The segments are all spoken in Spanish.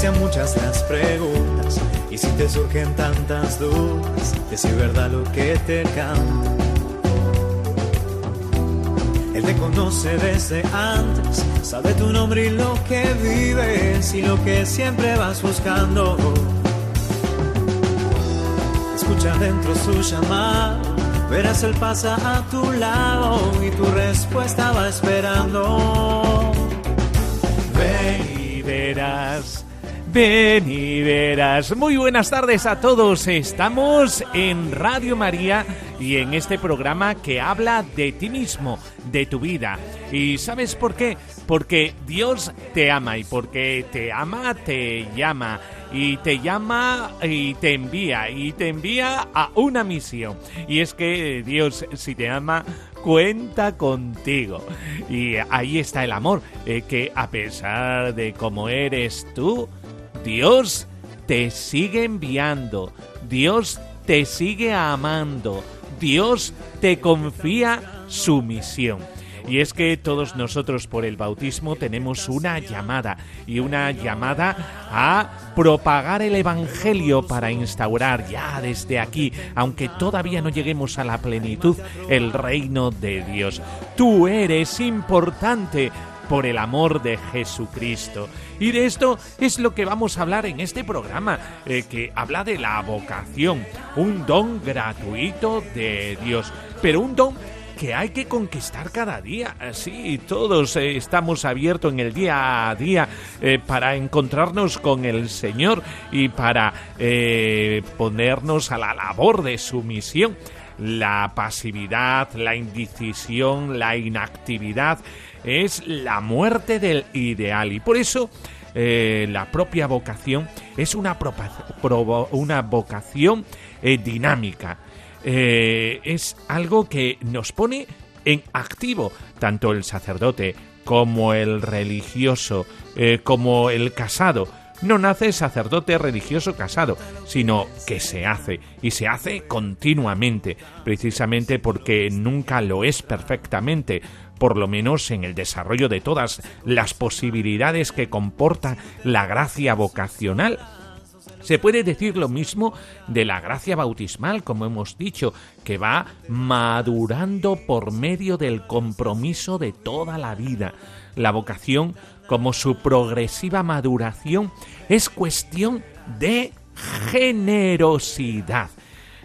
Sean muchas las preguntas y si te surgen tantas dudas de si es verdad lo que te canta. Él te conoce desde antes, sabe tu nombre y lo que vives y lo que siempre vas buscando. Escucha dentro su llamado, verás él pasa a tu lado y tu respuesta va esperando. Ven y verás. Ven y verás. Muy buenas tardes a todos. Estamos en Radio María y en este programa que habla de ti mismo, de tu vida. ¿Y sabes por qué? Porque Dios te ama y porque te ama te llama y te llama y te envía y te envía a una misión. Y es que Dios si te ama cuenta contigo. Y ahí está el amor, eh, que a pesar de cómo eres tú, Dios te sigue enviando, Dios te sigue amando, Dios te confía su misión. Y es que todos nosotros por el bautismo tenemos una llamada y una llamada a propagar el Evangelio para instaurar ya desde aquí, aunque todavía no lleguemos a la plenitud, el reino de Dios. Tú eres importante por el amor de Jesucristo. Y de esto es lo que vamos a hablar en este programa, eh, que habla de la vocación, un don gratuito de Dios, pero un don que hay que conquistar cada día. Sí, todos eh, estamos abiertos en el día a día eh, para encontrarnos con el Señor y para ponernos a la labor de su misión. La pasividad, la indecisión, la inactividad es la muerte del ideal. Y por eso la propia vocación es una, una vocación dinámica. Eh, es algo que nos pone en activo tanto el sacerdote como el religioso, eh, como el casado. No nace sacerdote religioso casado, sino que se hace, y se hace continuamente, precisamente porque nunca lo es perfectamente, por lo menos en el desarrollo de todas las posibilidades que comporta la gracia vocacional se puede decir lo mismo de la gracia bautismal, como hemos dicho, que va madurando por medio del compromiso de toda la vida. La vocación, como su progresiva maduración, es cuestión de generosidad.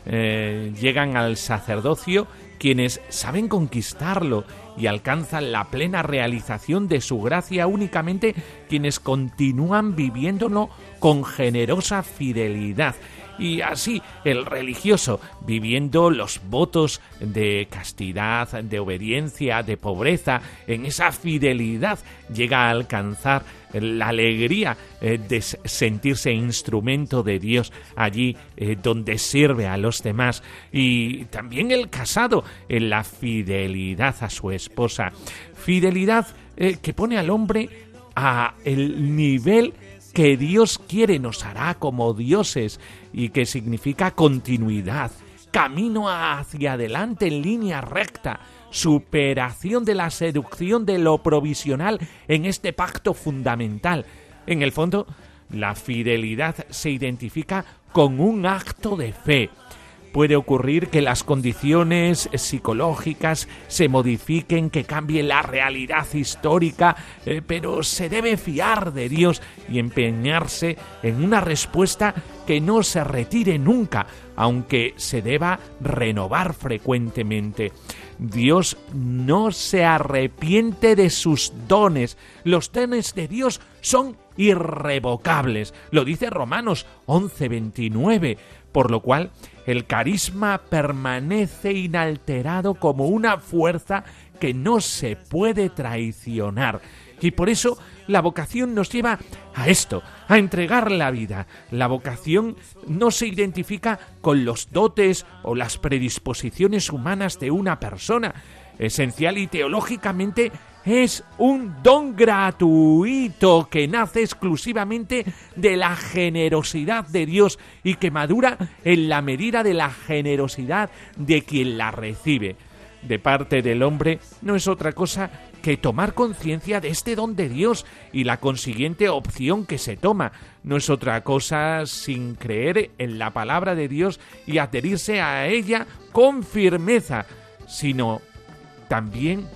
Eh, llegan al sacerdocio quienes saben conquistarlo y alcanzan la plena realización de su gracia únicamente quienes continúan viviéndolo con generosa fidelidad. Y así el religioso, viviendo los votos de castidad, de obediencia, de pobreza, en esa fidelidad, llega a alcanzar la alegría eh, de sentirse instrumento de Dios allí eh, donde sirve a los demás. Y también el casado en la fidelidad a su esposa. Fidelidad eh, que pone al hombre a el nivel que Dios quiere nos hará como dioses y que significa continuidad, camino hacia adelante en línea recta, superación de la seducción de lo provisional en este pacto fundamental. En el fondo, la fidelidad se identifica con un acto de fe, Puede ocurrir que las condiciones psicológicas se modifiquen, que cambie la realidad histórica, eh, pero se debe fiar de Dios y empeñarse en una respuesta que no se retire nunca, aunque se deba renovar frecuentemente. Dios no se arrepiente de sus dones. Los dones de Dios son irrevocables. Lo dice Romanos 11:29, por lo cual el carisma permanece inalterado como una fuerza que no se puede traicionar Y por eso la vocación nos lleva a esto, a entregar la vida. La vocación no se identifica con los dotes o las predisposiciones humanas de una persona. Esencial y teológicamente es un don gratuito que nace exclusivamente de la generosidad de Dios y que madura en la medida de la generosidad de quien la recibe. De parte del hombre no es otra cosa que tomar conciencia de este don de Dios y la consiguiente opción que se toma. No es otra cosa sin creer en la palabra de Dios y adherirse a ella con firmeza, sino también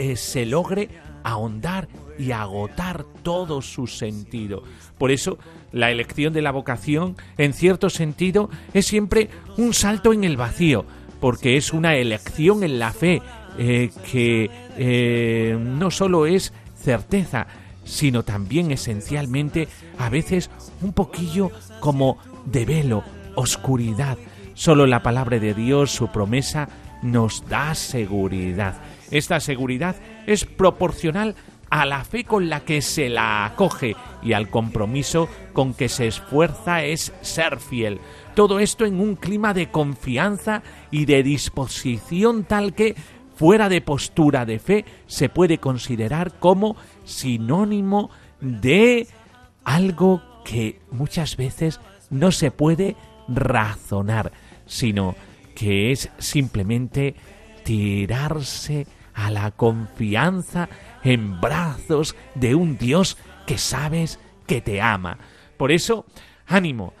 eh, se logre ahondar y agotar todo su sentido. Por eso, la elección de la vocación, en cierto sentido, es siempre un salto en el vacío, porque es una elección en la fe eh, que eh, no solo es certeza, sino también esencialmente a veces un poquillo como de velo, oscuridad. Solo la palabra de Dios, su promesa, nos da seguridad. Esta seguridad es proporcional a la fe con la que se la acoge y al compromiso con que se esfuerza es ser fiel. Todo esto en un clima de confianza y de disposición tal que, fuera de postura de fe, se puede considerar como sinónimo de algo que muchas veces no se puede razonar, sino que es simplemente tirarse a la confianza en brazos de un Dios que sabes que te ama. Por eso, ánimo,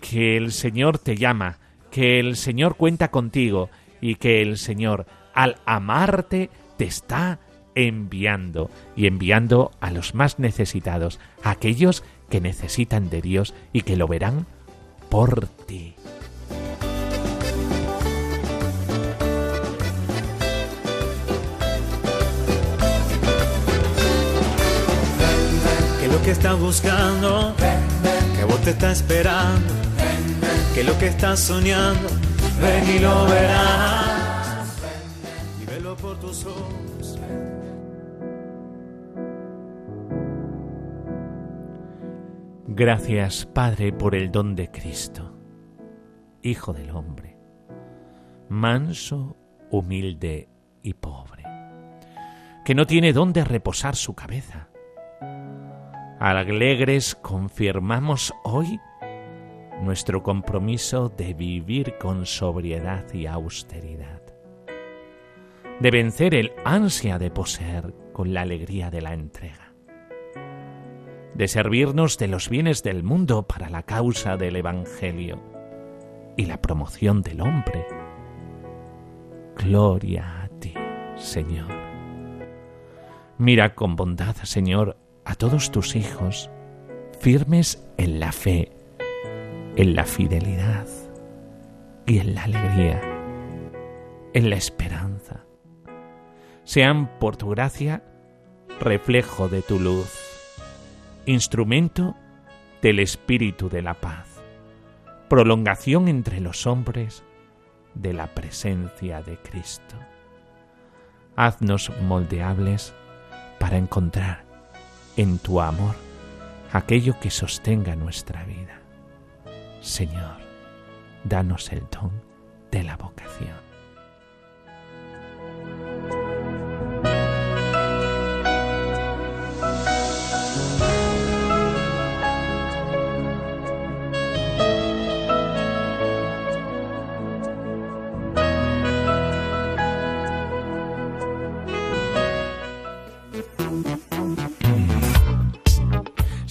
que el Señor te llama, que el Señor cuenta contigo y que el Señor, al amarte, te está enviando y enviando a los más necesitados, a aquellos que necesitan de Dios y que lo verán por ti. Que está buscando, que vos te está esperando, que lo que estás soñando, ven y lo verás. Y velo por tus ojos. Gracias, Padre, por el don de Cristo, Hijo del hombre, manso, humilde y pobre, que no tiene dónde reposar su cabeza Alegres confirmamos hoy nuestro compromiso de vivir con sobriedad y austeridad, de vencer el ansia de poseer con la alegría de la entrega, de servirnos de los bienes del mundo para la causa del Evangelio y la promoción del hombre. Gloria a ti, Señor. Mira con bondad, Señor, a todos tus hijos firmes en la fe, en la fidelidad y en la alegría, en la esperanza. Sean por tu gracia reflejo de tu luz, instrumento del Espíritu de la paz, prolongación entre los hombres de la presencia de Cristo. Haznos moldeables para encontrar en tu amor aquello que sostenga nuestra vida. Señor, danos el don de la vocación.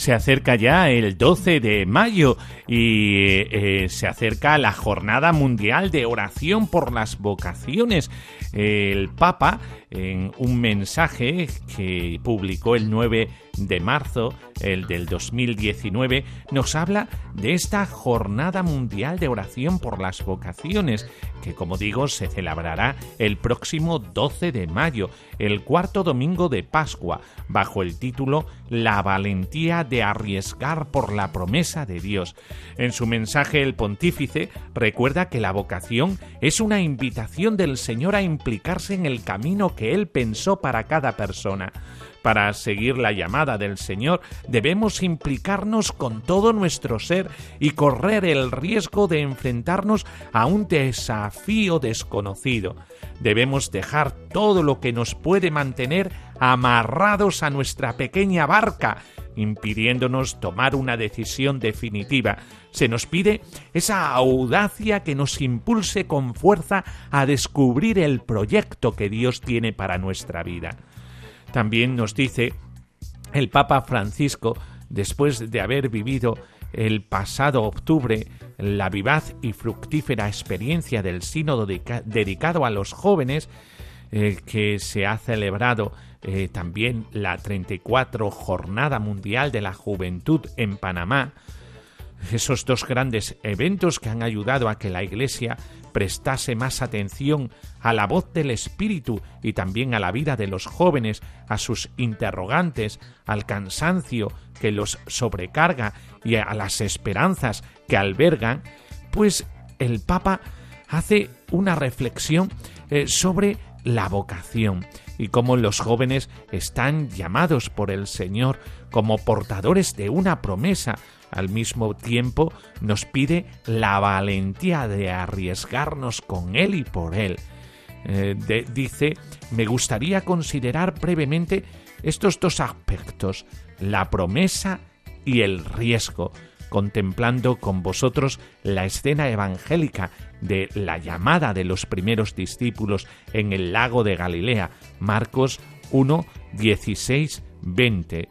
Se acerca ya el 12 de mayo y eh, se acerca la Jornada Mundial de Oración por las Vocaciones. El Papa, en un mensaje que publicó el 9 de marzo, el del 2019, nos habla de esta Jornada Mundial de Oración por las Vocaciones, que como digo se celebrará el próximo 12 de mayo, el cuarto domingo de Pascua, bajo el título La valentía de arriesgar por la promesa de Dios. En su mensaje el pontífice recuerda que la vocación es una invitación del Señor a implicarse en el camino que que Él pensó para cada persona. Para seguir la llamada del Señor debemos implicarnos con todo nuestro ser y correr el riesgo de enfrentarnos a un desafío desconocido. Debemos dejar todo lo que nos puede mantener amarrados a nuestra pequeña barca impidiéndonos tomar una decisión definitiva. Se nos pide esa audacia que nos impulse con fuerza a descubrir el proyecto que Dios tiene para nuestra vida. También nos dice el Papa Francisco, después de haber vivido el pasado octubre la vivaz y fructífera experiencia del sínodo dedicado a los jóvenes, eh, que se ha celebrado eh, también la 34 Jornada Mundial de la Juventud en Panamá, esos dos grandes eventos que han ayudado a que la Iglesia prestase más atención a la voz del Espíritu y también a la vida de los jóvenes, a sus interrogantes, al cansancio que los sobrecarga y a las esperanzas que albergan, pues el Papa hace una reflexión eh, sobre la vocación y cómo los jóvenes están llamados por el Señor como portadores de una promesa. Al mismo tiempo nos pide la valentía de arriesgarnos con Él y por Él. Eh, dice, me gustaría considerar brevemente estos dos aspectos, la promesa y el riesgo contemplando con vosotros la escena evangélica de la llamada de los primeros discípulos en el lago de Galilea, Marcos 1, 16, 20.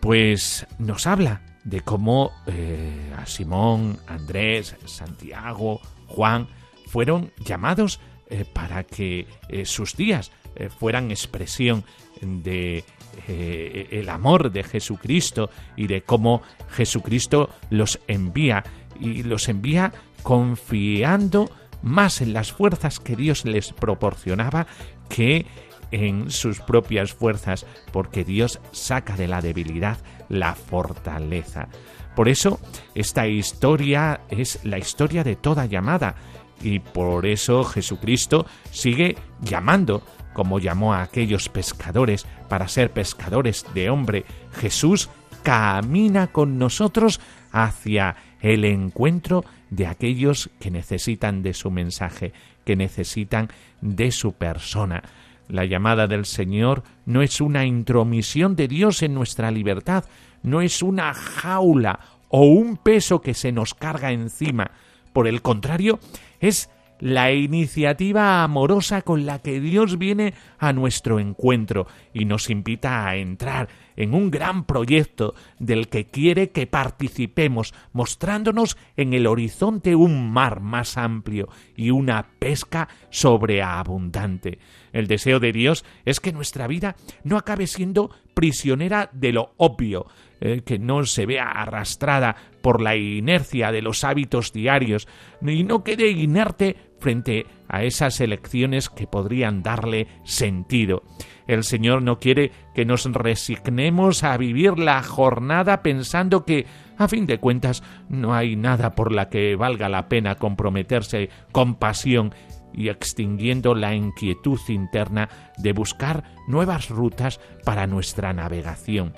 Pues nos habla de cómo eh, a Simón, Andrés, Santiago, Juan fueron llamados eh, para que eh, sus días fueran expresión de el amor de Jesucristo y de cómo Jesucristo los envía y los envía confiando más en las fuerzas que Dios les proporcionaba que en sus propias fuerzas, porque Dios saca de la debilidad la fortaleza. Por eso, esta historia es la historia de toda llamada, y por eso Jesucristo sigue llamando como llamó a aquellos pescadores para ser pescadores de hombre, Jesús camina con nosotros hacia el encuentro de aquellos que necesitan de su mensaje, que necesitan de su persona. La llamada del Señor no es una intromisión de Dios en nuestra libertad, no es una jaula o un peso que se nos carga encima. Por el contrario, es la iniciativa amorosa con la que Dios viene a nuestro encuentro y nos invita a entrar en un gran proyecto del que quiere que participemos, mostrándonos en el horizonte un mar más amplio y una pesca sobreabundante. El deseo de Dios es que nuestra vida no acabe siendo prisionera de lo obvio, eh, que no se vea arrastrada por la inercia de los hábitos diarios y no quede inerte frente a esas elecciones que podrían darle sentido. El Señor no quiere que nos resignemos a vivir la jornada pensando que, a fin de cuentas, no hay nada por la que valga la pena comprometerse con pasión y extinguiendo la inquietud interna de buscar nuevas rutas para nuestra navegación.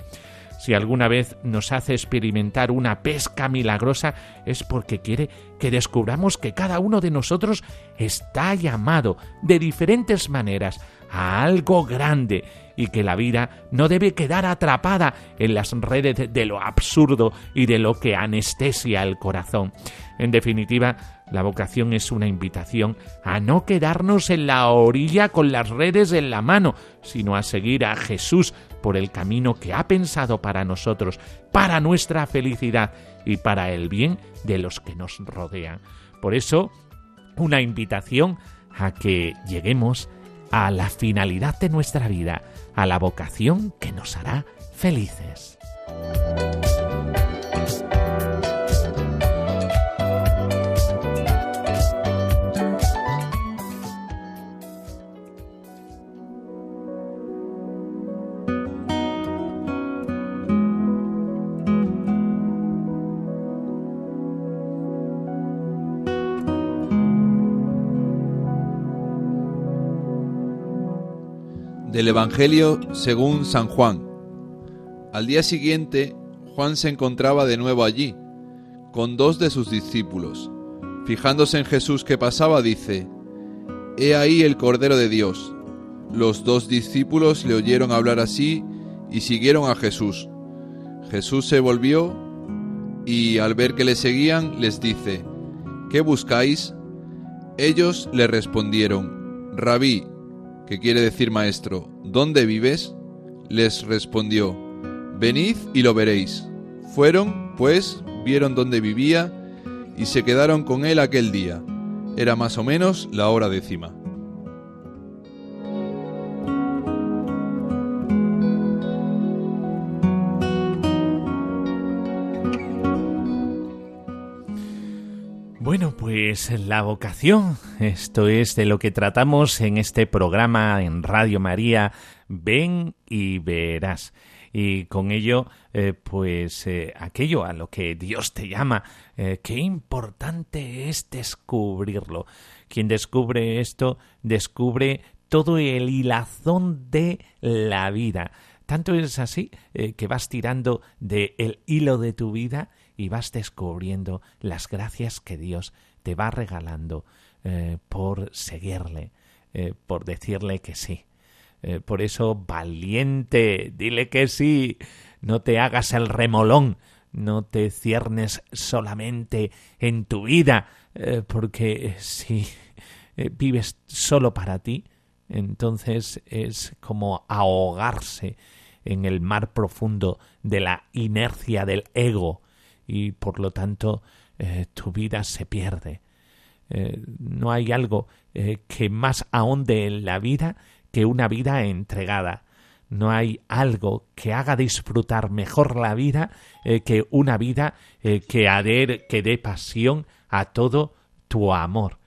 Si alguna vez nos hace experimentar una pesca milagrosa es porque quiere que descubramos que cada uno de nosotros está llamado de diferentes maneras a algo grande y que la vida no debe quedar atrapada en las redes de lo absurdo y de lo que anestesia el corazón. En definitiva, la vocación es una invitación a no quedarnos en la orilla con las redes en la mano, sino a seguir a Jesús por el camino que ha pensado para nosotros, para nuestra felicidad y para el bien de los que nos rodean. Por eso, una invitación a que lleguemos a la finalidad de nuestra vida, a la vocación que nos hará felices. Del Evangelio según San Juan. Al día siguiente, Juan se encontraba de nuevo allí, con dos de sus discípulos. Fijándose en Jesús que pasaba, dice, He ahí el Cordero de Dios. Los dos discípulos le oyeron hablar así y siguieron a Jesús. Jesús se volvió y al ver que le seguían les dice, ¿qué buscáis? Ellos le respondieron, Rabí, que quiere decir maestro, ¿dónde vives? Les respondió, Venid y lo veréis. Fueron, pues, vieron dónde vivía y se quedaron con él aquel día. Era más o menos la hora décima. Pues la vocación, esto es de lo que tratamos en este programa en Radio María, ven y verás. Y con ello, eh, pues eh, aquello a lo que Dios te llama, eh, qué importante es descubrirlo. Quien descubre esto, descubre todo el hilazón de la vida. Tanto es así que vas tirando del el hilo de tu vida y vas descubriendo las gracias que Dios te va regalando eh, por seguirle, eh, por decirle que sí. Eh, por eso, valiente, dile que sí, no te hagas el remolón, no te ciernes solamente en tu vida, porque si vives solo para ti, entonces es como ahogarse en el mar profundo de la inercia del ego, y por lo tanto eh, tu vida se pierde. Eh, no hay algo eh, que más ahonde en la vida que una vida entregada. No hay algo que haga disfrutar mejor la vida que una vida que, adher, que dé pasión a todo tu amor,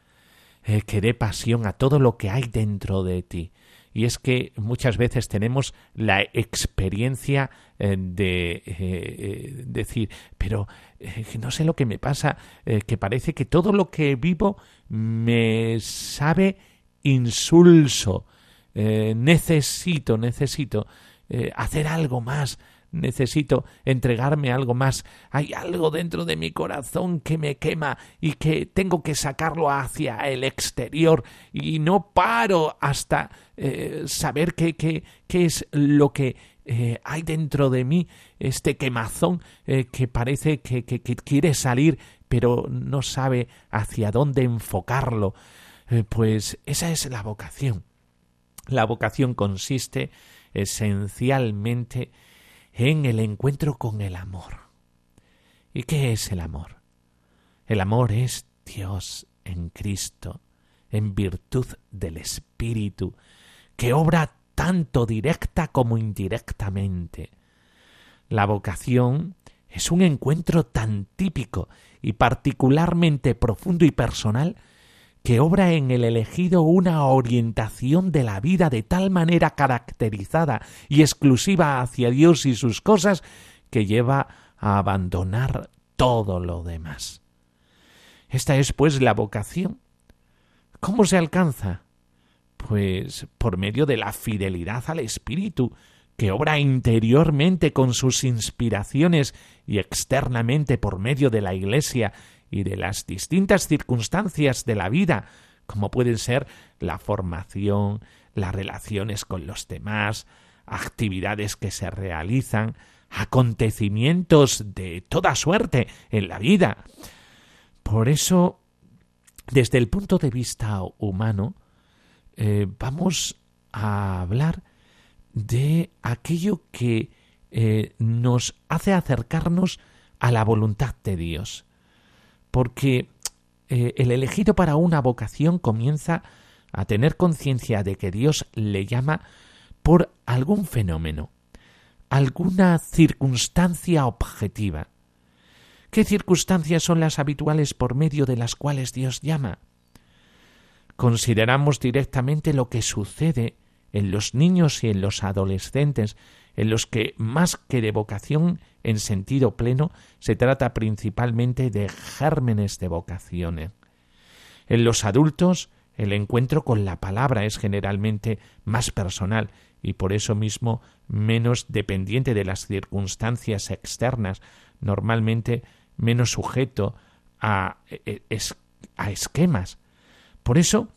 que dé pasión a todo lo que hay dentro de ti y es que muchas veces tenemos la experiencia eh, de eh, eh, decir, pero no sé lo que me pasa, que parece que todo lo que vivo me sabe insulso, necesito, necesito hacer algo más, necesito entregarme algo más. Hay algo dentro de mi corazón que me quema y que tengo que sacarlo hacia el exterior. Y no paro hasta eh, saber qué, es lo que eh, hay dentro de mí, este quemazón eh, que parece que, que, quiere salir pero no sabe hacia dónde enfocarlo. pues esa es la vocación. La vocación consiste esencialmente en el encuentro con el amor. ¿Y qué es el amor? El amor es Dios en Cristo, en virtud del Espíritu, que obra tanto directa como indirectamente. La vocación es un encuentro tan típico y particularmente profundo y personal que obra en el elegido una orientación de la vida de tal manera caracterizada y exclusiva hacia Dios y sus cosas que lleva a abandonar todo lo demás. Esta es, pues, la vocación. ¿Cómo se alcanza? Pues por medio de la fidelidad al Espíritu, que obra interiormente con sus inspiraciones y externamente por medio de la Iglesia y de las distintas circunstancias de la vida, como pueden ser la formación, las relaciones con los demás, actividades que se realizan, acontecimientos de toda suerte en la vida. Por eso, desde el punto de vista humano, eh, vamos a hablar de aquello que eh, nos hace acercarnos a la voluntad de Dios porque eh, el elegido para una vocación comienza a tener conciencia de que Dios le llama por algún fenómeno, alguna circunstancia objetiva. ¿Qué circunstancias son las habituales por medio de las cuales Dios llama? Consideramos directamente lo que sucede en los niños y en los adolescentes, en los que más que de vocación en sentido pleno se trata principalmente de gérmenes de vocaciones. En los adultos, El encuentro con la palabra es generalmente más personal y por eso mismo menos dependiente de las circunstancias externas, normalmente menos sujeto a, e, e, esquemas. Por eso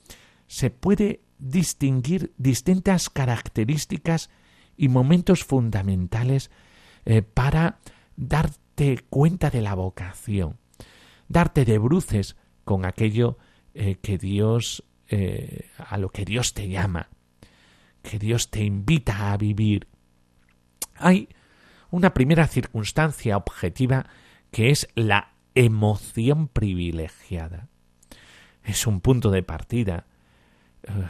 se puede distinguir distintas características y momentos fundamentales eh, para darte cuenta de la vocación, darte de bruces con aquello eh, que Dios, eh, a lo que Dios te llama, que Dios te invita a vivir. Hay una primera circunstancia objetiva que es la emoción privilegiada. Es un punto de partida,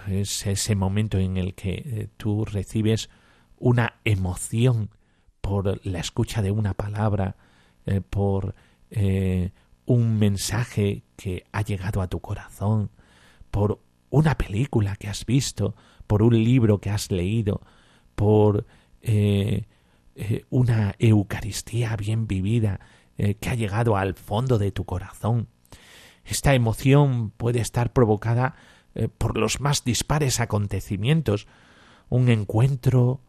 es ese momento en el que tú recibes una emoción por la escucha de una palabra, eh, por eh, un mensaje que ha llegado a tu corazón, por una película que has visto, por un libro que has leído, por eh, una Eucaristía bien vivida que ha llegado al fondo de tu corazón. Esta emoción puede estar provocada por los más dispares acontecimientos, un encuentro,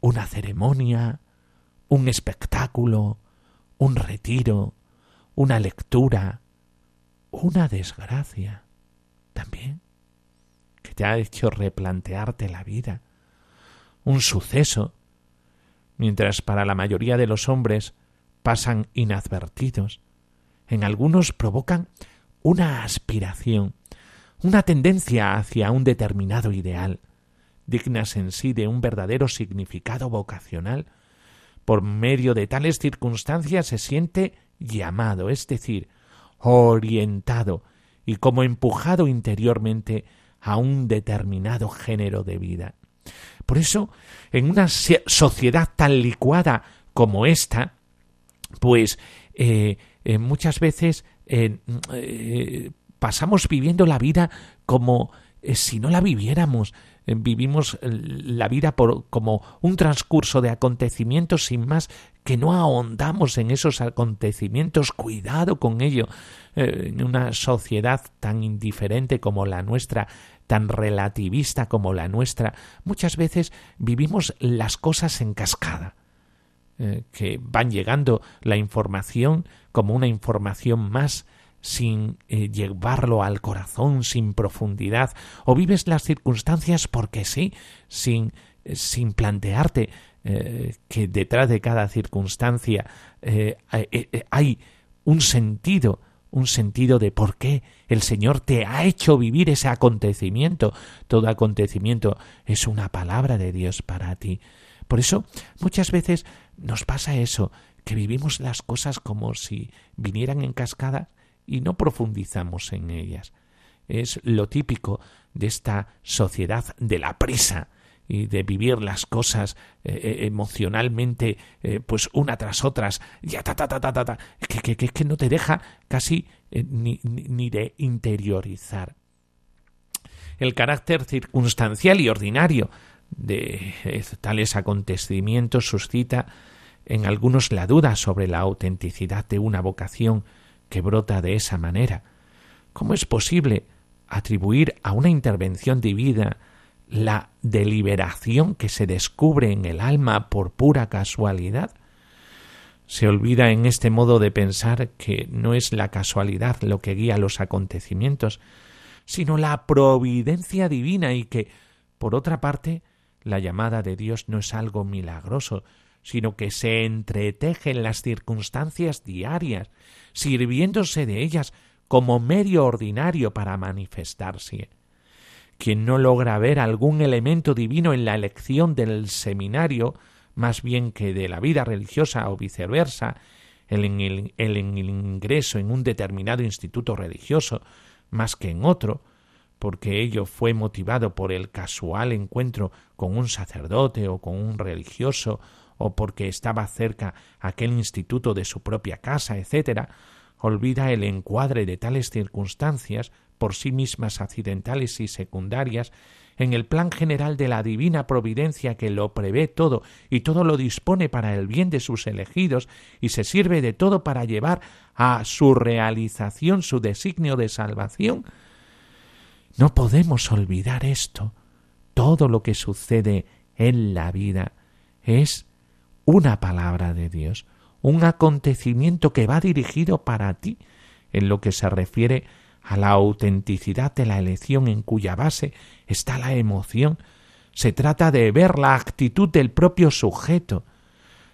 una ceremonia, un espectáculo, un retiro, una lectura, una desgracia también, que te ha hecho replantearte la vida, un suceso, mientras para la mayoría de los hombres pasan inadvertidos, en algunos provocan una aspiración, una tendencia hacia un determinado ideal, dignas en sí de un verdadero significado vocacional, por medio de tales circunstancias se siente llamado, es decir, orientado y como empujado interiormente a un determinado género de vida. Por eso, en una sociedad tan licuada como esta, pues eh, eh, muchas veces eh, pasamos viviendo la vida como si no la viviéramos, vivimos la vida como un transcurso de acontecimientos sin más que no ahondamos en esos acontecimientos, cuidado con ello. Eh, en una sociedad tan indiferente como la nuestra, tan relativista como la nuestra, muchas veces vivimos las cosas en cascada. Eh, que van llegando la información como una información más sin eh, llevarlo al corazón, sin profundidad, o vives las circunstancias porque sí, sin, eh, sin plantearte que detrás de cada circunstancia hay un sentido, un sentido de por qué el Señor te ha hecho vivir ese acontecimiento. Todo acontecimiento es una palabra de Dios para ti. Por eso muchas veces nos pasa eso, que vivimos las cosas como si vinieran en cascada y no profundizamos en ellas. Es lo típico de esta sociedad de la prisa y de vivir las cosas eh, eh, emocionalmente eh, pues una tras otras ya ta ta ta ta ta, que, que, que, no te deja casi ni, ni de interiorizar el carácter circunstancial y ordinario de tales acontecimientos suscita en algunos la duda sobre la autenticidad de una vocación que brota de esa manera. ¿Cómo es posible atribuir a una intervención divina la deliberación que se descubre en el alma por pura casualidad? Se olvida en este modo de pensar que no es la casualidad lo que guía los acontecimientos, sino la providencia divina y que, por otra parte, la llamada de Dios no es algo milagroso, sino que se entreteje en las circunstancias diarias, sirviéndose de ellas como medio ordinario para manifestarse. Quien no logra ver algún elemento divino en la elección del seminario, más bien que de la vida religiosa o viceversa, el, el, el ingreso en un determinado instituto religioso, más que en otro, porque ello fue motivado por el casual encuentro con un sacerdote o con un religioso o porque estaba cerca aquel instituto de su propia casa, etc., olvida el encuadre de tales circunstancias, por sí mismas accidentales y secundarias, en el plan general de la divina providencia que lo prevé todo y todo lo dispone para el bien de sus elegidos y se sirve de todo para llevar a su realización su designio de salvación, No podemos olvidar esto. Todo lo que sucede en la vida es una palabra de Dios, un acontecimiento que va dirigido para ti en lo que se refiere a la autenticidad de la elección en cuya base está la emoción. Se trata de ver la actitud del propio sujeto.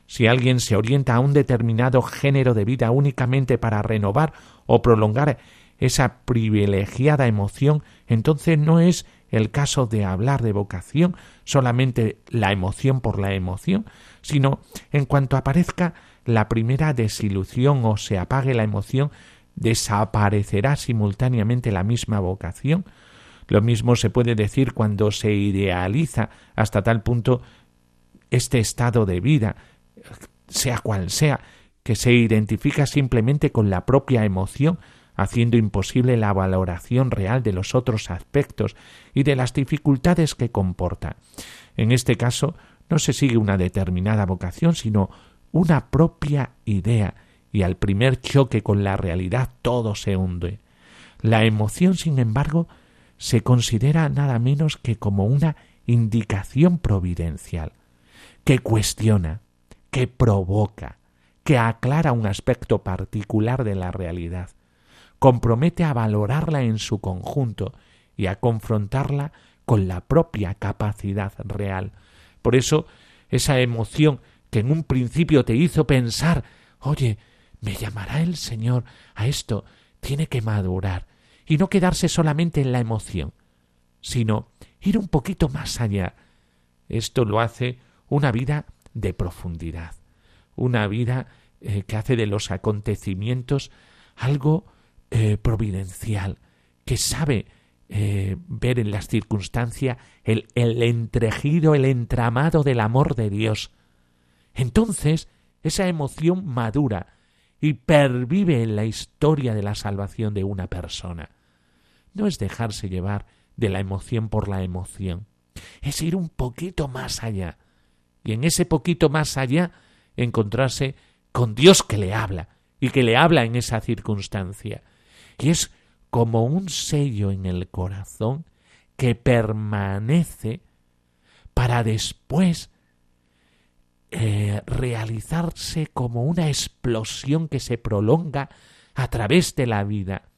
Si alguien se orienta a un determinado género de vida únicamente para renovar o prolongar esa privilegiada emoción, entonces no es el caso de hablar de vocación, solamente la emoción por la emoción, sino en cuanto aparezca la primera desilusión o se apague la emoción, desaparecerá simultáneamente la misma vocación. Lo mismo se puede decir cuando se idealiza hasta tal punto este estado de vida, sea cual sea, que se identifica simplemente con la propia emoción, haciendo imposible la valoración real de los otros aspectos y de las dificultades que comporta. En este caso, no se sigue una determinada vocación, sino una propia idea, y al primer choque con la realidad todo se hunde. La emoción, sin embargo, se considera nada menos que como una indicación providencial, que cuestiona, que provoca, que aclara un aspecto particular de la realidad, compromete a valorarla en su conjunto y a confrontarla con la propia capacidad real. Por eso, esa emoción que en un principio te hizo pensar, oye, me llamará el Señor a esto, tiene que madurar y no quedarse solamente en la emoción, sino ir un poquito más allá. Esto lo hace una vida de profundidad, una vida eh, que hace de los acontecimientos algo eh, providencial, que sabe eh, ver en las circunstancias el, el entregido, el entramado del amor de Dios. Entonces, esa emoción madura y pervive en la historia de la salvación de una persona. No es dejarse llevar de la emoción por la emoción, es ir un poquito más allá, y en ese poquito más allá encontrarse con Dios que le habla, y que le habla en esa circunstancia, y es como un sello en el corazón que permanece para después eh, realizarse como una explosión que se prolonga a través de la vida.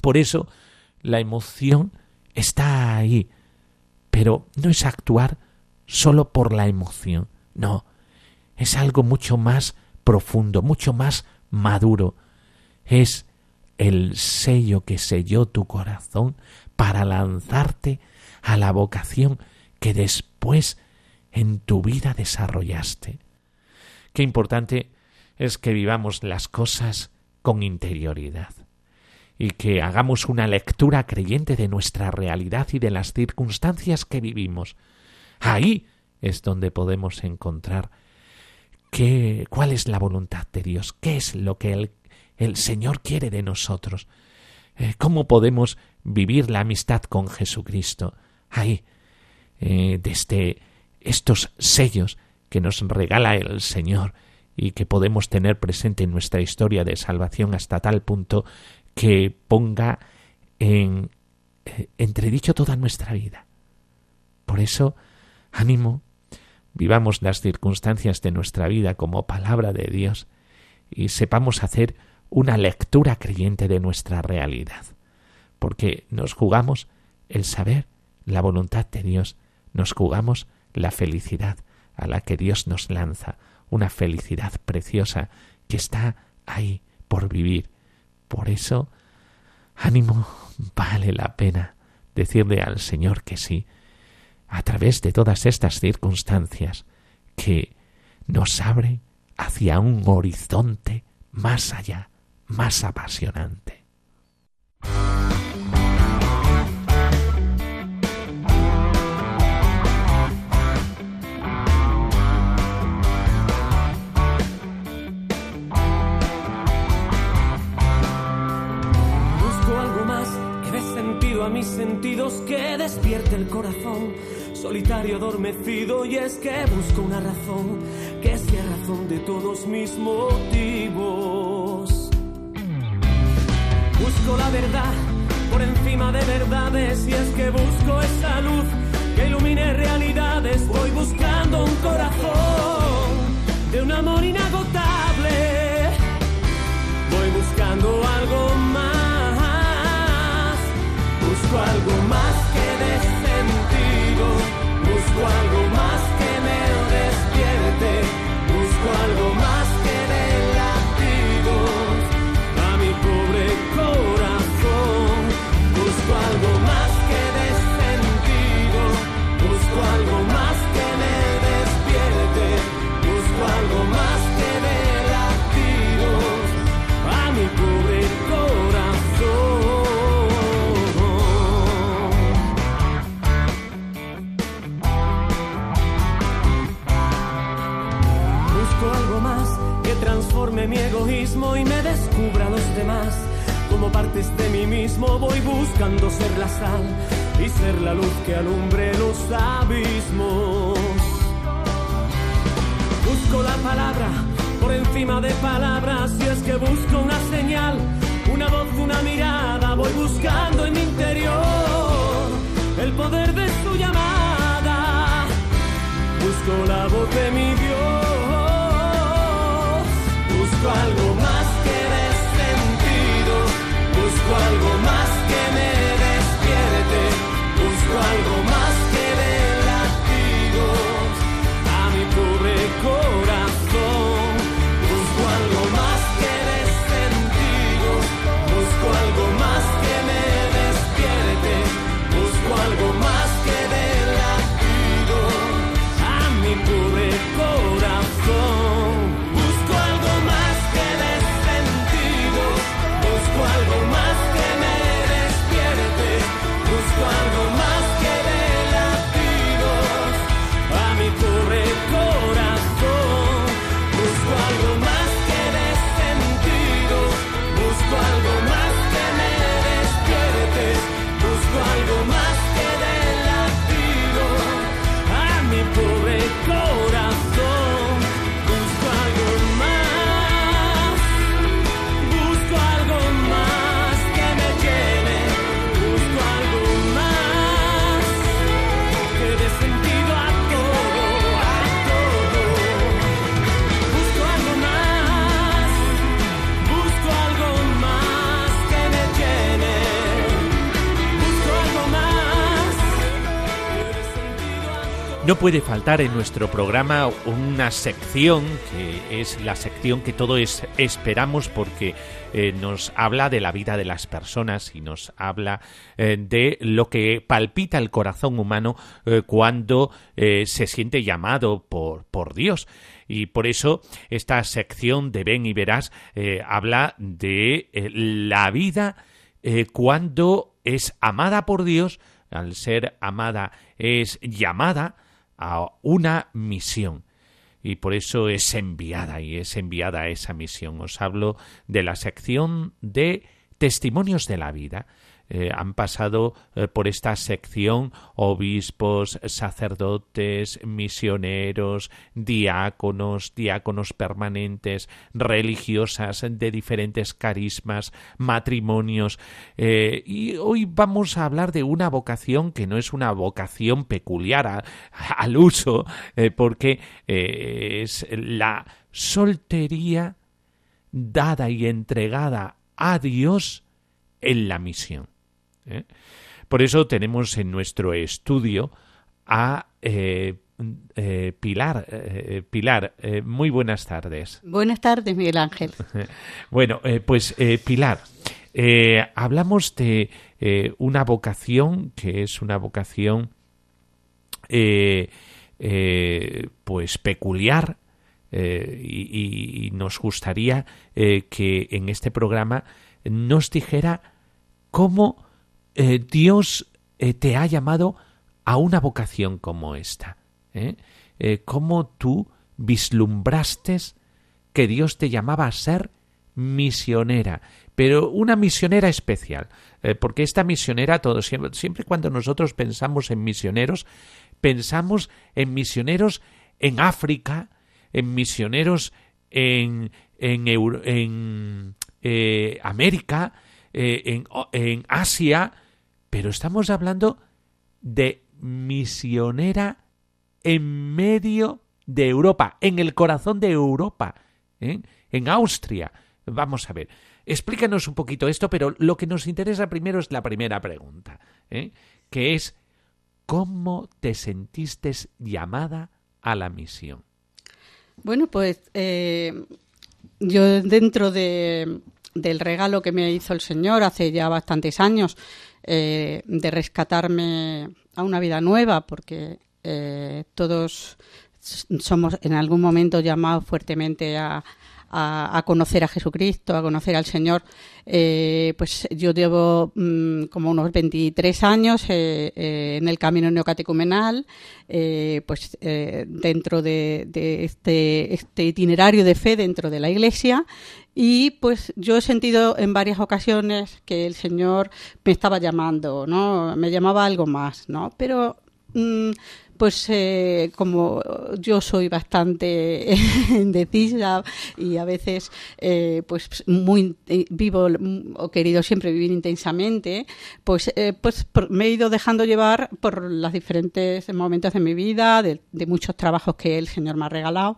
Por eso la emoción está ahí, pero no es actuar solo por la emoción, no, es algo mucho más profundo, mucho más maduro, es el sello que selló tu corazón para lanzarte a la vocación que después en tu vida desarrollaste. Qué importante es que vivamos las cosas con interioridad y que hagamos una lectura creyente de nuestra realidad y de las circunstancias que vivimos. Ahí es donde podemos encontrar qué, cuál es la voluntad de Dios, qué es lo que el el Señor quiere de nosotros. Eh, ¿Cómo podemos vivir la amistad con Jesucristo? Ahí, eh, desde estos sellos que nos regala el Señor y que podemos tener presente en nuestra historia de salvación hasta tal punto que ponga en eh, entredicho toda nuestra vida. Por eso, ánimo, vivamos las circunstancias de nuestra vida como palabra de Dios y sepamos hacer una lectura creyente de nuestra realidad, porque nos jugamos el saber la voluntad de Dios, nos jugamos la felicidad a la que Dios nos lanza, una felicidad preciosa que está ahí por vivir. Por eso, ánimo, vale la pena decirle al Señor que sí, a través de todas estas circunstancias, que nos abre hacia un horizonte más allá, más apasionante. A mis sentidos, que despierte el corazón solitario adormecido y es que busco una razón que sea razón de todos mis motivos. Busco la verdad por encima de verdades y es que busco esa luz que ilumine realidades. Voy buscando un corazón de un amor inagotable. Voy buscando y me descubra a los demás. Como partes de mí mismo voy buscando ser la sal y ser la luz que alumbre los abismos. Busco la palabra por encima de palabras y es que busco una señal, una voz, una mirada. Voy buscando en mi interior el poder de su llamada. Busco la voz de mi Dios. Busco algo más Busco algo más puede faltar en nuestro programa una sección que es la sección que todos esperamos porque eh, nos habla de la vida de las personas y nos habla eh, de lo que palpita el corazón humano eh, cuando se siente llamado por, por Dios. Y por eso esta sección de Ven y Verás habla de la vida cuando es amada por Dios, al ser amada es llamada a una misión. Y por eso es enviada y es enviada a esa misión. Os hablo de la sección de testimonios de la vida. Eh, han pasado eh, por esta sección obispos, sacerdotes, misioneros, diáconos, diáconos permanentes, religiosas de diferentes carismas, matrimonios. Eh, y hoy vamos a hablar de una vocación que no es una vocación peculiar a- al uso, porque es la soltería dada y entregada a Dios en la misión. ¿Eh? Por eso tenemos en nuestro estudio a eh, eh, Pilar. Eh, Pilar, muy buenas tardes. Buenas tardes, Miguel Ángel. Bueno, pues Pilar, hablamos de una vocación que es una vocación pues peculiar y, nos gustaría que en este programa nos dijera cómo eh, Dios eh, te ha llamado a una vocación como esta. ¿eh? Eh, cómo tú vislumbraste que Dios te llamaba a ser misionera, pero una misionera especial, porque esta misionera, todo siempre, cuando nosotros pensamos en misioneros, pensamos en misioneros en África, en misioneros en, en, en, América, en, en Asia, pero estamos hablando de misionera en medio de Europa, en el corazón de Europa, ¿eh? en Austria. Vamos a ver, explícanos un poquito esto, pero lo que nos interesa primero es la primera pregunta, ¿eh? que es ¿cómo te sentiste llamada a la misión? Bueno, pues eh, yo dentro de, del regalo que me hizo el Señor hace ya bastantes años, eh, de rescatarme a una vida nueva, porque eh, todos somos en algún momento llamados fuertemente a, a, conocer a Jesucristo, a conocer al Señor. Eh, pues yo llevo mm, como unos 23 años en el camino neocatecumenal, pues dentro de, este, este, itinerario de fe dentro de la Iglesia. Y pues yo he sentido en varias ocasiones que el Señor me estaba llamando, ¿no? Me llamaba algo más, ¿no? Pero mm, pues eh, como yo soy bastante indecisa y a veces eh, pues muy eh, vivo o querido siempre vivir intensamente, pues, pues me he ido dejando llevar por los diferentes momentos de mi vida, de, muchos trabajos que el Señor me ha regalado.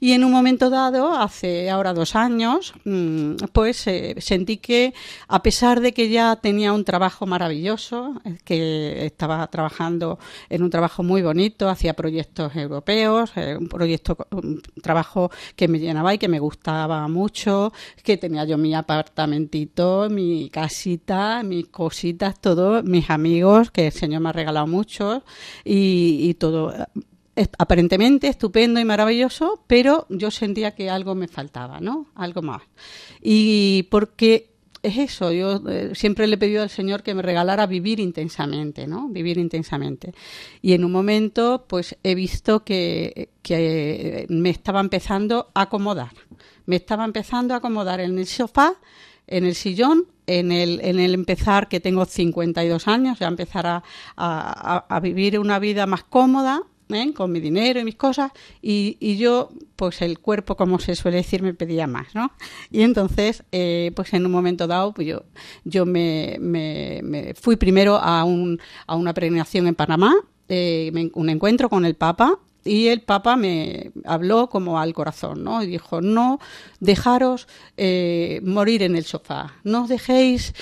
Y en un momento dado, hace ahora dos años, mm, pues sentí que a pesar de que ya tenía un trabajo maravilloso, que estaba trabajando en un trabajo muy bonito, hacía proyectos europeos, eh, un proyecto, un trabajo que me llenaba y que me gustaba mucho, que tenía yo mi apartamentito, mi casita, mis cositas, todo, mis amigos, que el Señor me ha regalado mucho y, y todo aparentemente estupendo y maravilloso, pero yo sentía que algo me faltaba, ¿no? Algo más. Y porque es eso, yo eh, siempre le he pedido al Señor que me regalara vivir intensamente, ¿no? Vivir intensamente. Y en un momento, pues he visto que, que me estaba empezando a acomodar. Me estaba empezando a acomodar en el sofá, en el sillón, en el, en el empezar, que tengo 52 años, ya empezar a, a vivir una vida más cómoda, ¿eh? con mi dinero y mis cosas, y, y, yo, pues el cuerpo, como se suele decir, me pedía más, ¿no? Y entonces, eh, pues en un momento dado, pues yo, yo me, me, fui primero a, un, a una peregrinación en Panamá, eh, un encuentro con el Papa, y el Papa me habló como al corazón, ¿no? Y dijo, no dejaros morir en el sofá, no dejéis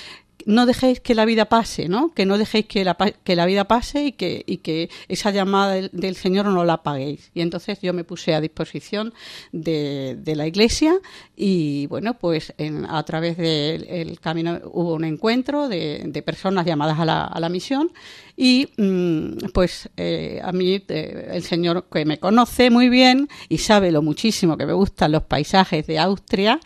no dejéis que la vida pase, ¿no? Que no dejéis que la, que la vida pase y que, y que esa llamada del, Señor no la apaguéis. Y entonces yo me puse a disposición de, de la Iglesia y, bueno, pues a través del camino hubo un encuentro de, de personas llamadas a la, a la misión y mm, pues eh, a mí eh, el señor que me conoce muy bien y sabe lo muchísimo que me gustan los paisajes de Austria,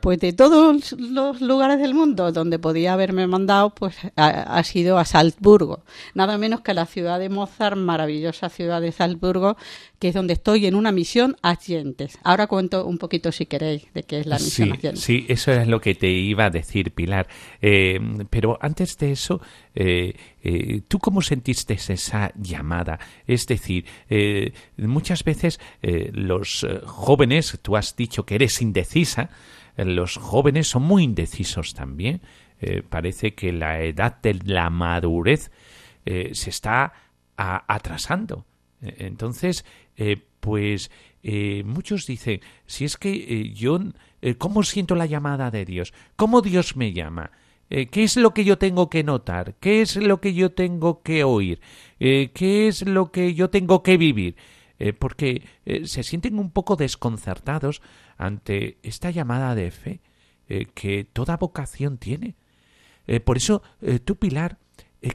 pues de todos los lugares del mundo donde podía haberme mandado, pues ha, sido a Salzburgo. Nada menos que a la ciudad de Mozart, maravillosa ciudad de Salzburgo, que es donde estoy en una misión Asientes. Ahora cuento un poquito, si queréis, de qué es la misión sí, Sí, eso es lo que te iba a decir, Pilar. Eh, pero antes de eso, eh, eh, ¿tú cómo sentiste esa llamada? Es decir, muchas veces los jóvenes, tú has dicho que eres indecisa, los jóvenes son muy indecisos también. Eh, parece que la edad de la madurez eh, se está atrasando. Eh, entonces, pues muchos dicen, si es que yo, ¿cómo siento la llamada de Dios? ¿Cómo Dios me llama? ¿Qué es lo que yo tengo que notar? ¿Qué es lo que yo tengo que oír? ¿Qué es lo que yo tengo que vivir? porque se sienten un poco desconcertados ante esta llamada de fe eh, que toda vocación tiene. Eh, por eso, eh, tú, Pilar,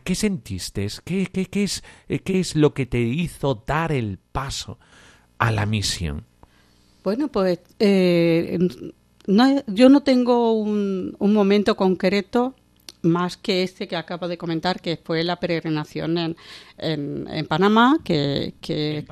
¿qué sentiste? ¿Qué, qué, qué, es, ¿Qué es lo que te hizo dar el paso a la misión? Bueno, pues no, yo no tengo un, un momento concreto más que este que acabo de comentar, que fue la peregrinación en, en, Panamá, que, que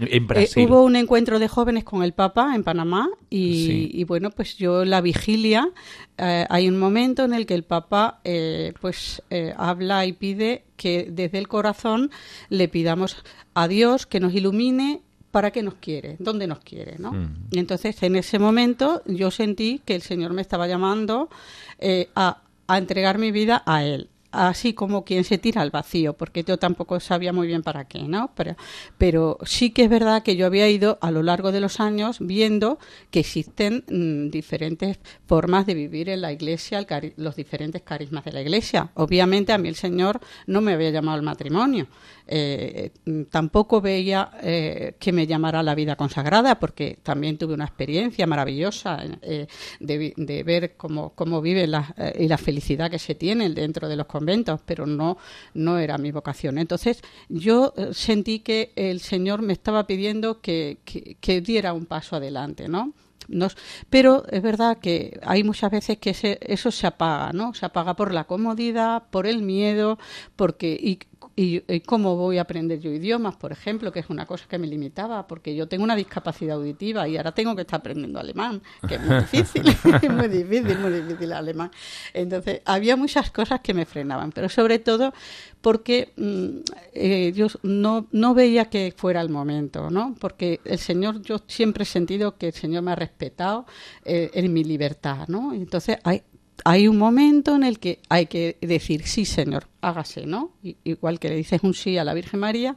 ¿En, Brasil? Eh, hubo un encuentro de jóvenes con el Papa en Panamá y, bueno, pues yo la vigilia, eh, hay un momento en el que el Papa eh, pues habla y pide que desde el corazón le pidamos a Dios que nos ilumine para qué nos quiere, dónde nos quiere, ¿no? Mm. Y entonces en ese momento yo sentí que el Señor me estaba llamando a a entregar mi vida a Él. Así como quien se tira al vacío, porque yo tampoco sabía muy bien para qué, ¿no? Pero, pero sí que es verdad que yo había ido a lo largo de los años viendo que existen mm, diferentes formas de vivir en la iglesia, los diferentes carismas de la iglesia. Obviamente a mí el Señor no me había llamado al matrimonio, eh, tampoco veía eh, que me llamara a la vida consagrada, porque también tuve una experiencia maravillosa eh, de, ver cómo, cómo vive la, y la felicidad que se tiene dentro de los conventos, pero no, no era mi vocación. Entonces yo sentí que el Señor me estaba pidiendo que, que, diera un paso adelante, ¿no? pero es verdad que hay muchas veces que eso se apaga, ¿no? Se apaga por la comodidad, por el miedo, porque y y, cómo voy a aprender yo idiomas, por ejemplo, que es una cosa que me limitaba, porque yo tengo una discapacidad auditiva y ahora tengo que estar aprendiendo alemán, que es muy difícil, es muy difícil, muy difícil alemán. Entonces, había muchas cosas que me frenaban, pero sobre todo porque mm, eh, yo no, no veía que fuera el momento, ¿no? Porque el Señor, yo siempre he sentido que el Señor me ha respetado eh, en mi libertad, ¿no? Entonces, hay, hay un momento en el que hay que decir sí, Señor, hágase, ¿no? Igual que le dices un sí a la Virgen María,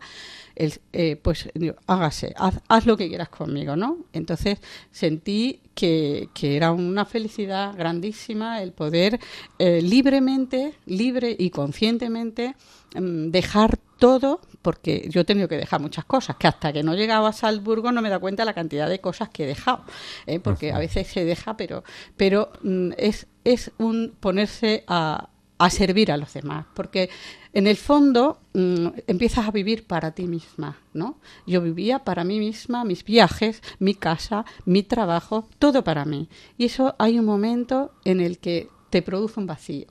eh, pues hágase, haz, lo que quieras conmigo, ¿no? Entonces sentí que, era una felicidad grandísima el poder eh, libremente, libre y conscientemente mm, dejar todo, porque yo he tenido que dejar muchas cosas, que hasta que no llegaba a Salzburgo no me da cuenta la cantidad de cosas que he dejado, ¿eh? porque a veces se deja, pero, pero mm, es, es un ponerse a, a servir a los demás, porque en el fondo mm, empiezas a vivir para ti misma, ¿no? Yo vivía para mí misma, mis viajes, mi casa, mi trabajo, todo para mí. Y eso hay un momento en el que te produce un vacío.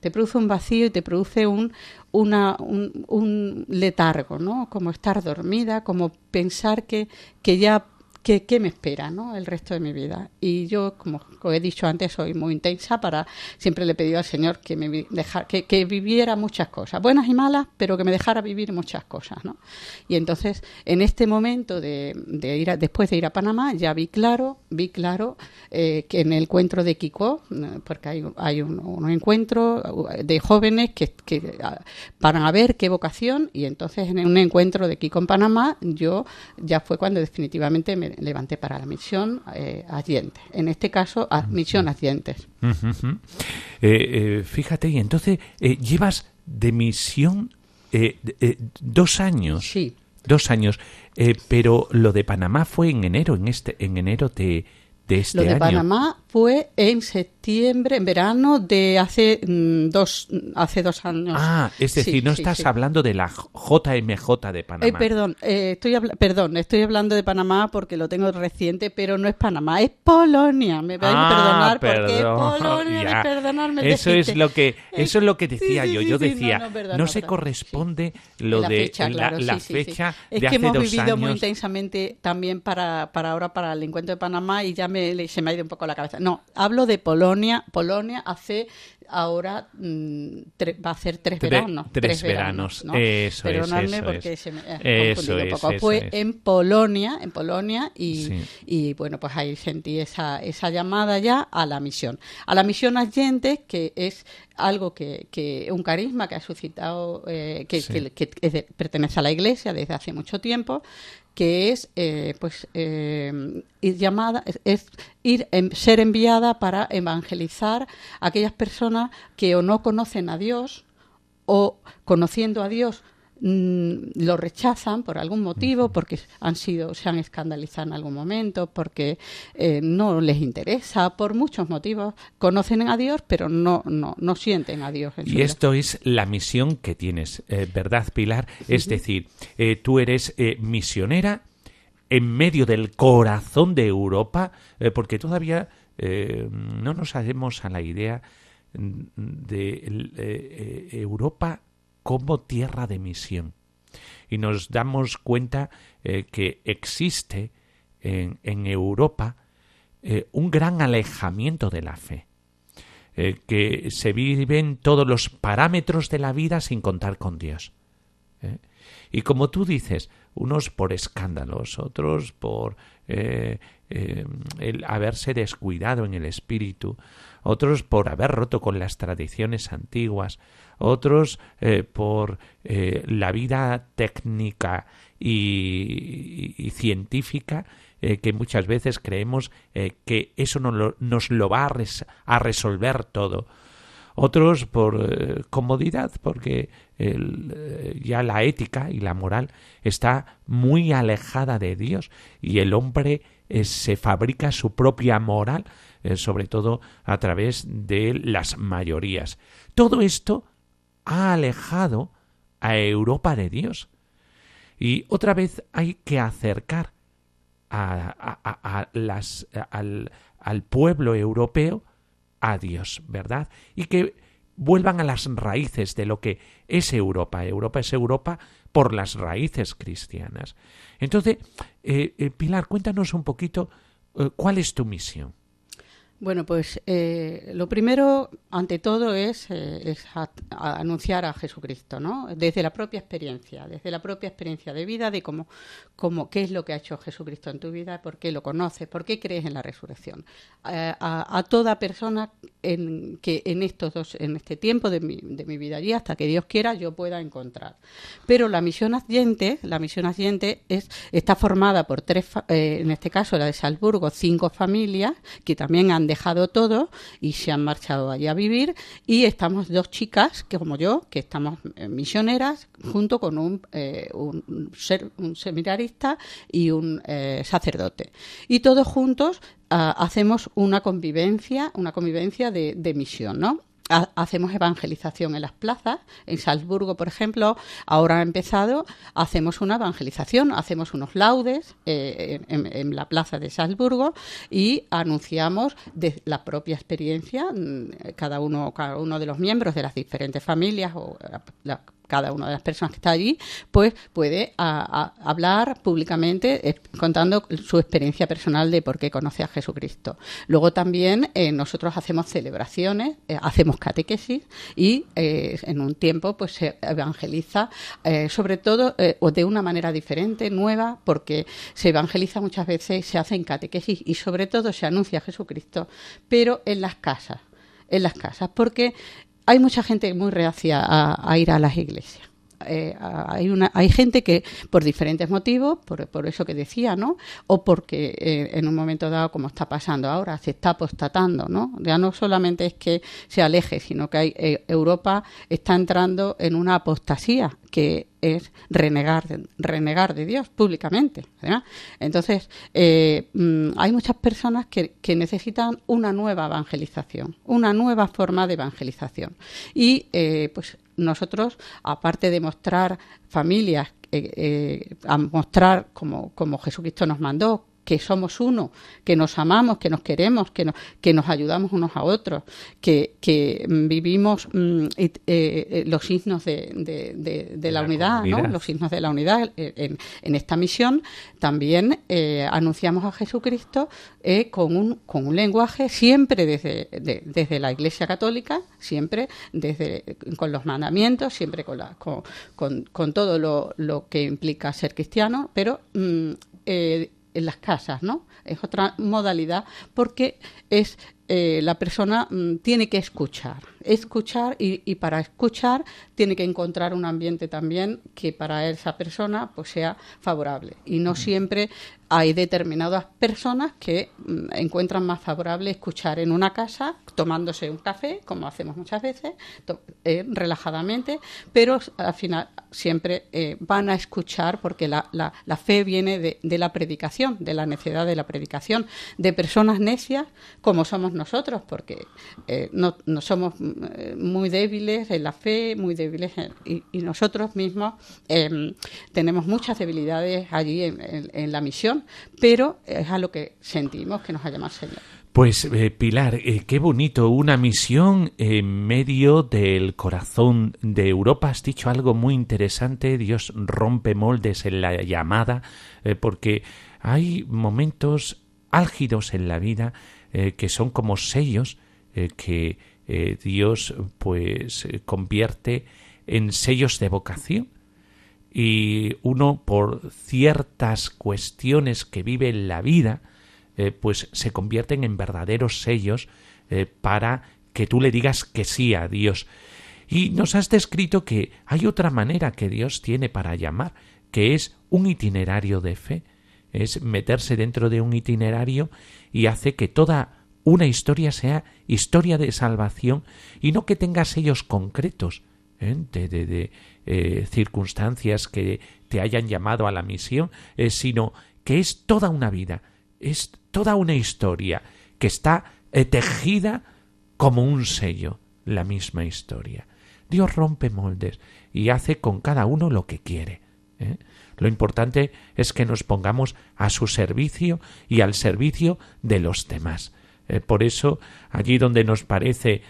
Te produce un vacío y te produce un, una, un, un letargo, ¿no? Como estar dormida, como pensar que, que ya qué, me espera ¿no? el resto de mi vida. Y yo, como he dicho antes, soy muy intensa para, siempre le he pedido al Señor que me dejar, que, que, viviera muchas cosas, buenas y malas, pero que me dejara vivir muchas cosas. ¿no? Y entonces, en este momento de, ir después de ir a Panamá, ya vi claro, vi claro eh, que en el encuentro de Kiko, porque hay, hay un, un encuentro de jóvenes que, que para ver qué vocación, y entonces en un encuentro de Kiko en Panamá, yo ya fue cuando definitivamente me levanté para la misión eh, En este caso, a misión Allentes. Eh, eh, fíjate, y entonces eh, llevas de misión dos años. Sí. Dos años. pero lo de Panamá fue en enero. En, este, en enero de, de este año. Lo de Panamá fue en septiembre, en verano de hace mm, dos, hace dos años. Ah, es decir, no estás hablando de la JMJ de Panamá. Eh, perdón, eh, estoy perdón, estoy hablando de Panamá porque lo tengo reciente, pero no es Panamá, es Polonia. Me vais a ah, perdonar porque es Polonia, perdonarme. Eso es lo que, eso es lo que decía yo. yo decía, no, se corresponde lo de la fecha, Es que hemos vivido muy intensamente también para, para ahora para el encuentro de Panamá y ya me, se me ha ido un poco la cabeza. No, hablo de Polonia. Polonia hace ahora mm, va a ser tres veranos. Tres, veranos, Eso Perdonadme es, porque se me ha confundido un poco. Fue en Polonia, en Polonia y, y, bueno, pues ahí sentí esa, esa llamada ya a la misión. A la misión Allende, que es algo que, que un carisma que ha suscitado, eh, que, que, pertenece a la Iglesia desde hace mucho tiempo, que es eh, pues eh, ir llamada es, ir ser enviada para evangelizar a aquellas personas que o no conocen a Dios o conociendo a Dios Mm, lo rechazan por algún motivo, porque han sido, se han escandalizado en algún momento, porque eh, no les interesa, por muchos motivos. Conocen a Dios, pero no, no, no sienten a Dios. y esto es la misión que tienes, eh, ¿verdad, Pilar? Es decir, eh, tú eres misionera en medio del corazón de Europa, porque todavía no nos hacemos a la idea de Europa como tierra de misión. Y nos damos cuenta eh, que existe en, Europa eh, un gran alejamiento de la fe, eh, que se viven todos los parámetros de la vida sin contar con Dios. Y como tú dices, unos por escándalos, otros por el haberse descuidado en el espíritu, otros por haber roto con las tradiciones antiguas, otros por la vida técnica y, científica que muchas veces creemos que eso no nos lo va a resolver todo otros por eh, comodidad, porque eh, ya la ética y la moral está muy alejada de Dios y el hombre eh, se fabrica su propia moral, sobre todo a través de las mayorías. Todo esto ha alejado a Europa de Dios. Y otra vez hay que acercar a, al pueblo europeo a Dios, ¿verdad? Y que vuelvan a las raíces de lo que es Europa. Europa es Europa por las raíces cristianas. Entonces, eh, eh, Pilar, cuéntanos un poquito eh, cuál es tu misión. Bueno, pues eh, lo primero, ante todo, es, eh, anunciar a Jesucristo, ¿no? Desde la propia experiencia, desde la propia experiencia de vida, de cómo, cómo qué es lo que ha hecho Jesucristo en tu vida, por qué lo conoces, por qué crees en la resurrección. a, toda persona en, que en estos dos, en este tiempo de mi, de mi vida allí, hasta que Dios quiera, yo pueda encontrar. Pero la misión adyente, la misión adyente es, está formada por tres, eh, en este caso la de Salzburgo, cinco familias que también han dejado todo y se han marchado allí a vivir y estamos dos chicas, que como yo, que estamos eh, misioneras, junto con un, eh, un, ser, un seminarista y un eh, sacerdote. Y todos juntos ah, hacemos una convivencia, una convivencia de, de misión, ¿no? Hacemos evangelización en las plazas. En Salzburgo, por ejemplo, ahora ha empezado, hacemos una evangelización, hacemos unos laudes eh, en, la plaza de Salzburgo y anunciamos de la propia experiencia, mm, cada uno, cada uno de los miembros de las diferentes familias o la, cada una de las personas que está allí, pues puede hablar públicamente contando su experiencia personal de por qué conoce a Jesucristo. Luego también eh, nosotros hacemos celebraciones, eh, hacemos catequesis y eh, en un tiempo pues se evangeliza, sobre todo o de una manera diferente, nueva, porque se evangeliza muchas veces, se hace en catequesis y sobre todo se anuncia a Jesucristo, pero en las casas en las casas, porque hay mucha gente muy reacia a, ir a las iglesias. Eh, hay, gente que por diferentes motivos, por, por eso que decía, ¿no? O porque eh, en un momento dado, como está pasando ahora, se está apostatando, ¿no? Ya no solamente es que se aleje, sino que hay, eh, Europa está entrando en una apostasía que es renegar, de Dios públicamente. Entonces, mm, hay muchas personas que, necesitan una nueva evangelización, una nueva forma de evangelización. Y pues nosotros, aparte de mostrar familias, eh, a mostrar como, como Jesucristo nos mandó, que somos uno, que nos amamos, que nos queremos, que, que nos ayudamos unos a otros, que, que vivimos mm, eh, eh, los signos de, de, la, unidad, ¿no? los signos de la unidad en, en esta misión, también eh, anunciamos a Jesucristo con, un, con un lenguaje siempre desde, desde la Iglesia Católica, siempre desde, con los mandamientos, siempre con, la, con, con, todo lo, lo, que implica ser cristiano, pero mm, en las casas, ¿no? Es otra modalidad porque es eh, la persona mm, tiene que escuchar, escuchar y, y, para escuchar tiene que encontrar un ambiente también que para esa persona pues sea favorable. Y no siempre hay determinadas personas que mm, encuentran más favorable escuchar en una casa tomándose un café, como hacemos muchas veces, eh, relajadamente, pero al final siempre eh, van a escuchar porque la, la, fe viene de, de, la predicación, de la necedad de la predicación, de personas necias como somos nosotros, porque eh, no, somos muy débiles en la fe, muy débiles y, nosotros mismos em, tenemos muchas debilidades allí en, en la misión pero es a lo que sentimos que nos ha llamado el Señor. Pues eh, Pilar, eh, qué bonito, una misión en medio del corazón de Europa. Has dicho algo muy interesante, Dios rompe moldes en la llamada, eh, porque hay momentos álgidos en la vida que son como sellos que Dios pues convierte en sellos de vocación y uno por ciertas cuestiones que vive en la vida, eh, pues se convierten en verdaderos sellos eh, para que tú le digas que sí a Dios. Y nos has descrito que hay otra manera que Dios tiene para llamar, que es un itinerario de fe, es meterse dentro de un itinerario y hace que toda una historia sea historia de salvación y no que tenga sellos concretos ¿eh? de, de, eh, circunstancias que te hayan llamado a la misión, eh, sino que es toda una vida, es toda una historia que está tejida como un sello, la misma historia. Dios rompe moldes y hace con cada uno lo que quiere. Lo importante es que nos pongamos a su servicio y al servicio de los demás. por eso, allí donde nos parece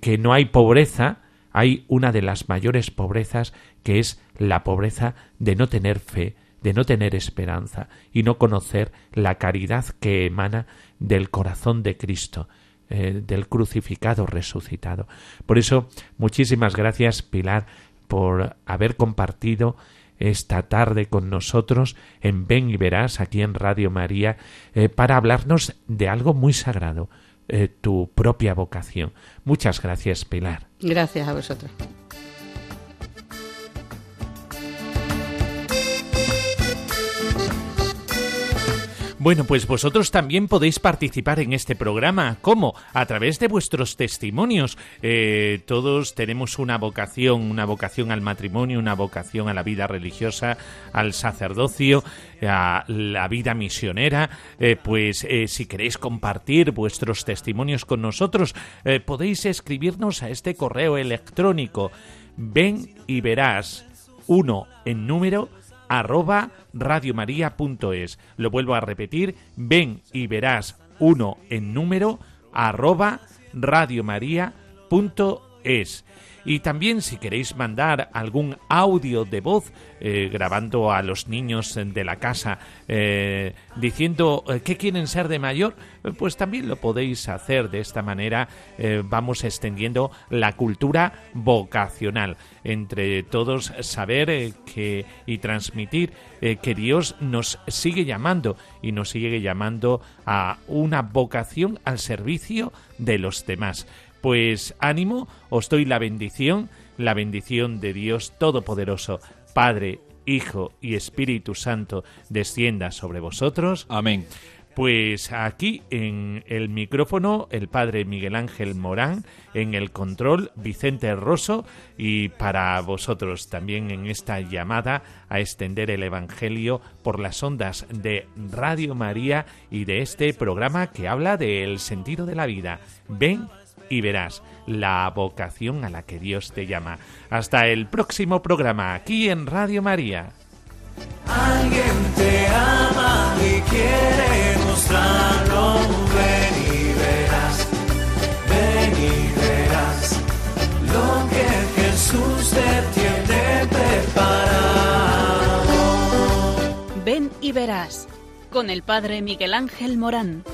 que no hay pobreza, hay una de las mayores pobrezas que es la pobreza de no tener fe, de no tener esperanza y no conocer la caridad que emana del corazón de Cristo, eh, del crucificado resucitado. Por eso, muchísimas gracias, Pilar, por haber compartido esta tarde con nosotros en Ven y Verás, aquí en Radio María, eh, para hablarnos de algo muy sagrado, eh, tu propia vocación. Muchas gracias, Pilar. Gracias a vosotros. Bueno, pues vosotros también podéis participar en este programa. ¿Cómo? A través de vuestros testimonios. Eh, todos tenemos una vocación, una vocación al matrimonio, una vocación a la vida religiosa, al sacerdocio, a la vida misionera. Eh, pues eh, si queréis compartir vuestros testimonios con nosotros, podéis escribirnos a este correo electrónico. Ven y verás uno en número arroba radiomaria.es. Lo vuelvo a repetir, ven y verás uno en número arroba radiomaria.es. Y también si queréis mandar algún audio de voz eh, grabando a los niños de la casa eh, diciendo eh, qué quieren ser de mayor, pues también lo podéis hacer de esta manera. vamos extendiendo la cultura vocacional. Entre todos saber que, y transmitir que Dios nos sigue llamando y nos sigue llamando a una vocación al servicio de los demás. Pues ánimo, os doy la bendición, la bendición de Dios Todopoderoso, Padre, Hijo y Espíritu Santo, descienda sobre vosotros. Amén. Pues aquí en el micrófono el padre Miguel Ángel Morán, en el control Vicente Rosso y para vosotros también en esta llamada a extender el Evangelio por las ondas de Radio María y de este programa que habla del sentido de la vida. Ven y verás la vocación a la que Dios te llama. Hasta el próximo programa aquí en Radio María. Alguien te ama y quiere mostrarlo. Ven y verás, ven y verás lo que Jesús te tiene preparado. Ven y verás con el Padre Miguel Ángel Morán.